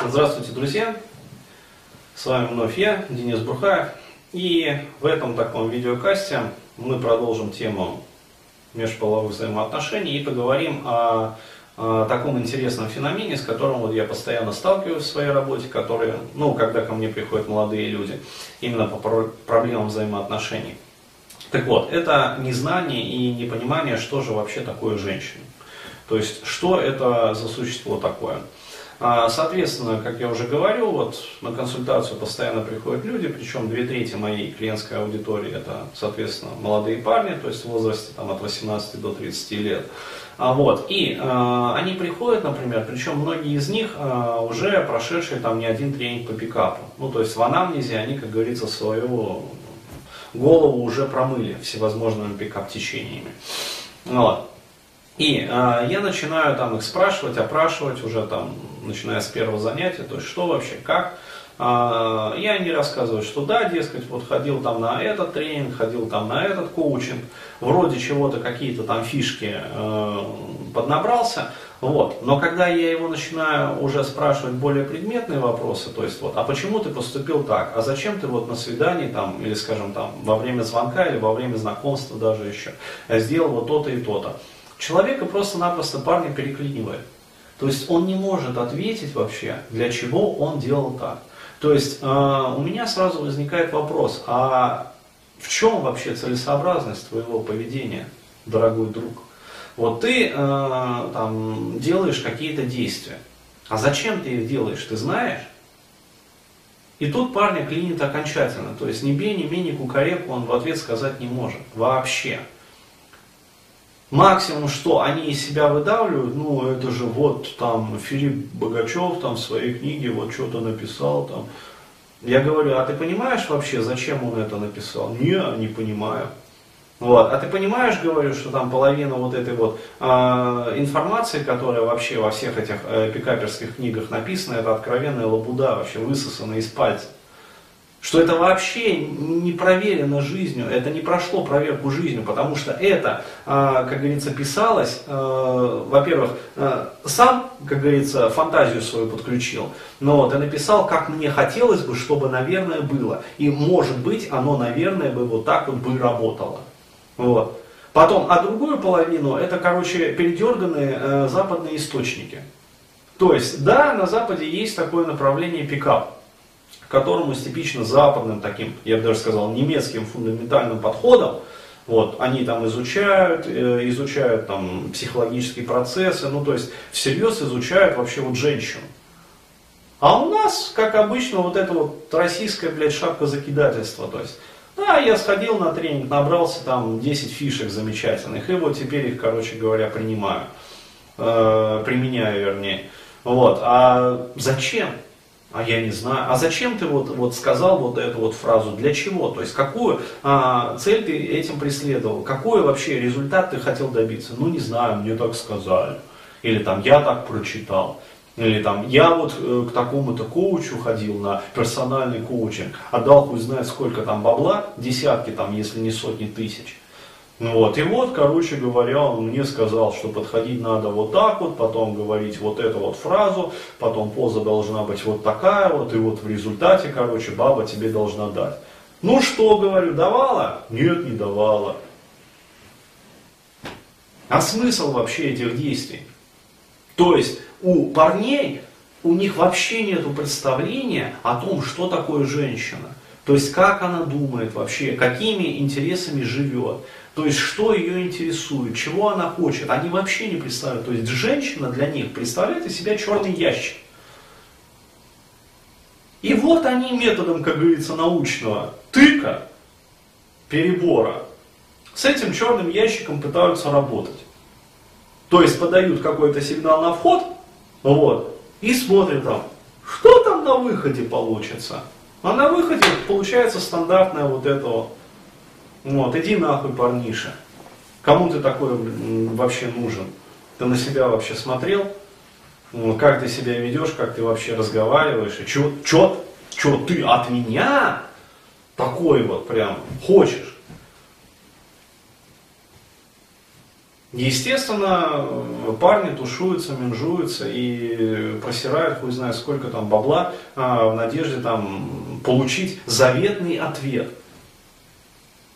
Здравствуйте, друзья! С вами вновь я, Денис Бурхаев. И в этом таком видеокасте мы продолжим тему межполовых взаимоотношений и поговорим о, о таком интересном феномене, с которым вот я постоянно сталкиваюсь в своей работе, которые, ну, когда ко мне приходят молодые люди, именно по проблемам взаимоотношений. Так вот, это незнание и непонимание, что же вообще такое женщина. То есть, что это за существо такое. А, соответственно, как я уже говорил, вот на консультацию постоянно приходят люди, причем две трети моей клиентской аудитории это, соответственно, молодые парни, то есть в возрасте там, от 18 до 30 лет. А, вот, и э, они приходят, например, причем многие из них э, уже прошедшие там не один тренинг по пикапу. Ну, то есть в анамнезе они, как говорится, свою голову уже промыли всевозможными пикап-течениями. Вот. И э, я начинаю там их спрашивать, опрашивать уже там, начиная с первого занятия, то есть что вообще, как. Э, и они рассказывают, что да, дескать, вот ходил там на этот тренинг, ходил там на этот коучинг, вроде чего-то какие-то там фишки э, поднабрался, вот. Но когда я его начинаю уже спрашивать более предметные вопросы, то есть вот, а почему ты поступил так, а зачем ты вот на свидании там, или скажем там, во время звонка или во время знакомства даже еще, сделал вот то-то и то-то, Человека просто-напросто парня переклинивает. То есть он не может ответить вообще, для чего он делал так. То есть э, у меня сразу возникает вопрос, а в чем вообще целесообразность твоего поведения, дорогой друг? Вот ты э, там делаешь какие-то действия, а зачем ты их делаешь, ты знаешь? И тут парня клинит окончательно, то есть ни бей, ни ми, ни кукареку он в ответ сказать не может, вообще. Максимум, что они из себя выдавливают, ну, это же вот там Филипп Богачев там в своей книге вот что-то написал там. Я говорю, а ты понимаешь вообще, зачем он это написал? Не, не понимаю. Вот. А ты понимаешь, говорю, что там половина вот этой вот э, информации, которая вообще во всех этих э, пикаперских книгах написана, это откровенная лабуда, вообще высосанная из пальца что это вообще не проверено жизнью, это не прошло проверку жизнью, потому что это, а, как говорится, писалось, а, во-первых, а, сам, как говорится, фантазию свою подключил, но ты написал, как мне хотелось бы, чтобы, наверное, было. И, может быть, оно, наверное, бы вот так вот бы работало. Вот. Потом, а другую половину, это, короче, передерганные э, западные источники. То есть, да, на Западе есть такое направление пикап которому с типично западным таким, я бы даже сказал, немецким фундаментальным подходом, вот, они там изучают, э, изучают там психологические процессы, ну то есть всерьез изучают вообще вот женщину. А у нас, как обычно, вот это вот российская, блядь, шапка закидательства, то есть, да, я сходил на тренинг, набрался там 10 фишек замечательных, и вот теперь их, короче говоря, принимаю, э, применяю, вернее. Вот, а зачем? А я не знаю. А зачем ты вот, вот сказал вот эту вот фразу? Для чего? То есть какую а, цель ты этим преследовал? Какой вообще результат ты хотел добиться? Ну не знаю, мне так сказали. Или там я так прочитал. Или там я вот э, к такому-то коучу ходил на персональный коучинг, отдал хуй знает сколько там бабла, десятки там, если не сотни тысяч. Ну вот, и вот, короче говоря, он мне сказал, что подходить надо вот так вот, потом говорить вот эту вот фразу, потом поза должна быть вот такая вот, и вот в результате, короче, баба тебе должна дать. Ну что, говорю, давала? Нет, не давала. А смысл вообще этих действий? То есть у парней, у них вообще нет представления о том, что такое женщина. То есть как она думает вообще, какими интересами живет. То есть, что ее интересует, чего она хочет, они вообще не представляют. То есть, женщина для них представляет из себя черный ящик. И вот они методом, как говорится, научного тыка, перебора, с этим черным ящиком пытаются работать. То есть подают какой-то сигнал на вход, вот, и смотрят там, что там на выходе получится. А на выходе получается стандартная вот это вот вот, иди нахуй, парниша. Кому ты такой вообще нужен? Ты на себя вообще смотрел? Как ты себя ведешь, как ты вообще разговариваешь? И чё, чё, чё ты от меня такой вот прям хочешь? Естественно, парни тушуются, менжуются и просирают, хуй знает сколько там бабла а, в надежде там получить заветный ответ.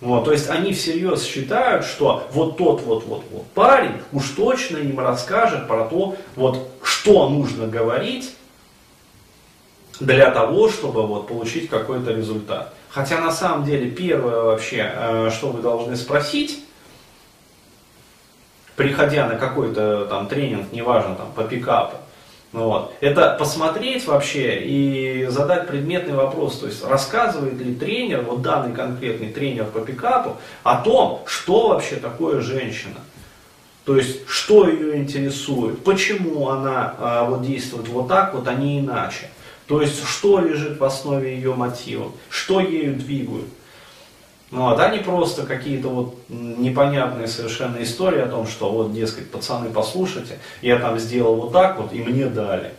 Вот, то есть они всерьез считают, что вот тот вот вот вот парень уж точно им расскажет про то, вот что нужно говорить для того, чтобы вот получить какой-то результат. Хотя на самом деле первое вообще, э, что вы должны спросить, приходя на какой-то там тренинг, неважно, там, по пикапу, ну вот. Это посмотреть вообще и задать предметный вопрос, то есть рассказывает ли тренер, вот данный конкретный тренер по пикапу, о том, что вообще такое женщина. То есть, что ее интересует, почему она а, вот действует вот так, вот, а не иначе. То есть, что лежит в основе ее мотивов, что ею двигают. Ну, а не просто какие-то вот непонятные совершенно истории о том, что вот, дескать, пацаны, послушайте, я там сделал вот так вот, и мне дали.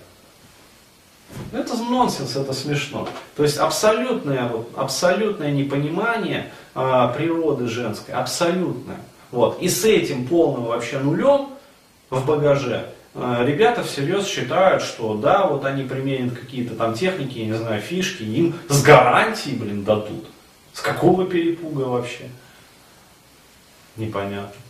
Это нонсенс, это смешно. То есть абсолютное, вот, абсолютное непонимание а, природы женской, абсолютное. Вот. И с этим полным вообще нулем в багаже а, ребята всерьез считают, что да, вот они применят какие-то там техники, я не знаю, фишки, им с гарантией, блин, дадут. С какого перепуга вообще? Непонятно.